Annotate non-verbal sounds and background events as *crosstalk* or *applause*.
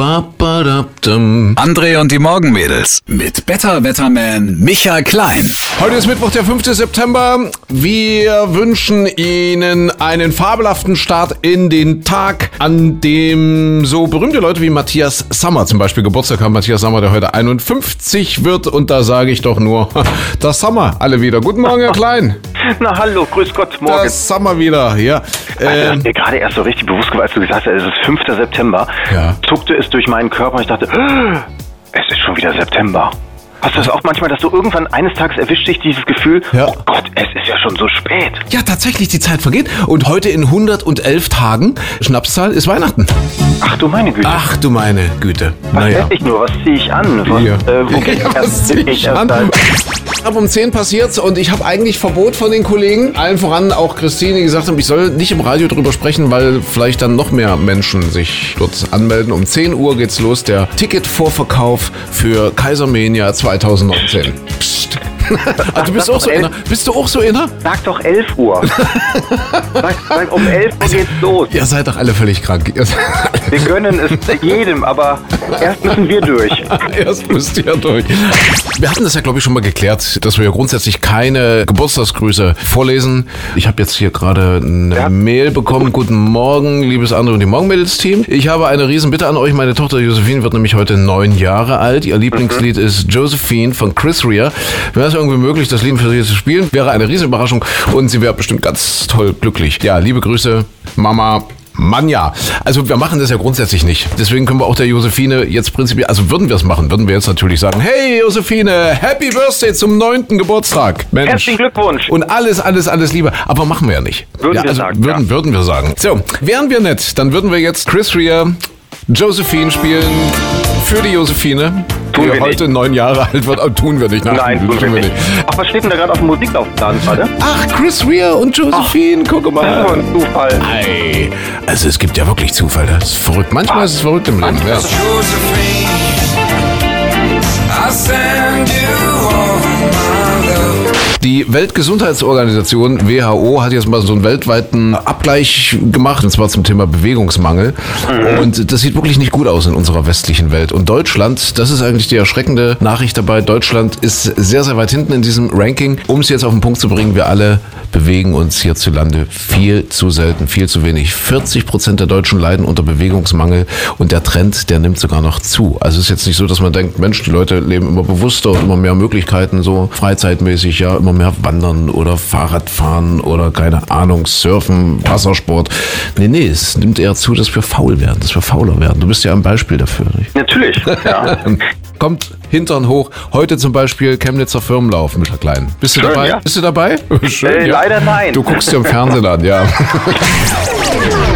André und die Morgenmädels mit Better Wetterman Michael Klein. Heute ist Mittwoch, der 5. September. Wir wünschen Ihnen einen fabelhaften Start in den Tag, an dem so berühmte Leute wie Matthias Sammer zum Beispiel Geburtstag haben. Matthias Sammer, der heute 51 wird. Und da sage ich doch nur, *laughs* das Sammer alle wieder. Guten Morgen, Herr Klein. Na hallo, grüß Gott, morgen. Das Sammer wieder, ja. Also, Ähm, mir gerade erst so richtig bewusst geworden, als du gesagt hast, es ist 5. September, Ja. zuckte es durch meinen Körper und ich dachte, "Ah, es ist schon wieder September. Hast du das auch manchmal, dass du irgendwann eines Tages erwischt dich dieses Gefühl, Ja. oh Gott, es ist ja schon so spät. ja, tatsächlich, die Zeit vergeht. Und heute in 111 Tagen, Schnapszahl, ist Weihnachten. Ach du meine Güte. Ach du meine Güte. was Naja. ich nur? Was ziehe ich an? Was, Ja. äh, wo *laughs* Ja, was erst- zieh geht ich erst an? Ab um 10 passiert's und ich habe eigentlich Verbot von den Kollegen, allen voran auch Christine, die gesagt haben, ich soll nicht im Radio drüber sprechen, weil vielleicht dann noch mehr Menschen sich dort anmelden. Um 10 Uhr geht's los, der Ticketvorverkauf für Kaisermania 2019. Psst. *laughs* Ah, du bist Sag auch so elf. inner. Bist du auch so inner? Sag doch 11 Uhr. *laughs* sag, sag, um 11 Uhr geht's los. Ihr seid doch alle völlig krank. Wir gönnen es jedem, aber erst müssen wir durch. *laughs* Erst müsst ihr durch. Wir hatten das ja, glaube ich, schon mal geklärt, dass wir ja grundsätzlich keine Geburtstagsgrüße vorlesen. Ich habe jetzt hier gerade eine Ja. Mail bekommen. Guten Morgen, liebes Andere und die Morgenmädels-Team. Ich habe eine Riesenbitte an euch. Meine Tochter Josephine wird nämlich heute neun Jahre alt. Ihr Lieblingslied ist Josephine von Chris Rea. Wäre es irgendwie möglich, das Lied für sie zu spielen, wäre eine Riesenüberraschung und sie wäre bestimmt ganz toll glücklich. Ja, liebe Grüße, Mama. Mann ja. Also wir machen das ja grundsätzlich nicht. Deswegen können wir auch der Josephine jetzt prinzipiell, also würden wir es machen, würden wir jetzt natürlich sagen, hey Josephine, Happy Birthday zum neunten Geburtstag. Mensch. Herzlichen Glückwunsch. Und alles, alles, alles Liebe. Aber machen wir ja nicht. Würden ja, wir also sagen, Würden, ja. würden wir sagen. So, wären wir nett, dann würden wir jetzt Chris Rea, Josephine spielen für die Josephine, Tun wir heute neun Jahre alt wird. Tun wir nicht. Nein, tun wir nicht. Ach, was steht denn da gerade auf dem Musiklaufplan gerade? Ach, Chris Rea und Josephine, guck Das ist mal. ein Zufall. Ei, also es gibt ja wirklich Zufälle. Das ist verrückt. Manchmal ist es verrückt im Leben. Ja. Josephine, Die Weltgesundheitsorganisation WHO hat jetzt mal so einen weltweiten Abgleich gemacht, und zwar zum Thema Bewegungsmangel. Und das sieht wirklich nicht gut aus in unserer westlichen Welt. Und Deutschland, das ist eigentlich die erschreckende Nachricht dabei, Deutschland ist sehr, sehr weit hinten in diesem Ranking. Um es jetzt auf den Punkt zu bringen, wir alle bewegen uns hierzulande viel zu selten, viel zu wenig. 40 Prozent der Deutschen leiden unter Bewegungsmangel und der Trend, der nimmt sogar noch zu. Also es ist jetzt nicht so, dass man denkt, Mensch, die Leute leben immer bewusster und immer mehr Möglichkeiten, so freizeitmäßig, ja, immer mehr wandern oder Fahrradfahren oder keine Ahnung, surfen, Wassersport. Nee, nee, es nimmt eher zu, dass wir faul werden, dass wir fauler werden. Du bist ja ein Beispiel dafür. Nicht? Natürlich. Ja. *laughs* Kommt Hintern hoch. Heute zum Beispiel Chemnitzer Firmenlauf mit der Kleinen. Bist du Schön, dabei? ja. Bist du dabei? Schön, Äh, leider nein. Du guckst dir im Fernsehen an, ja. *laughs*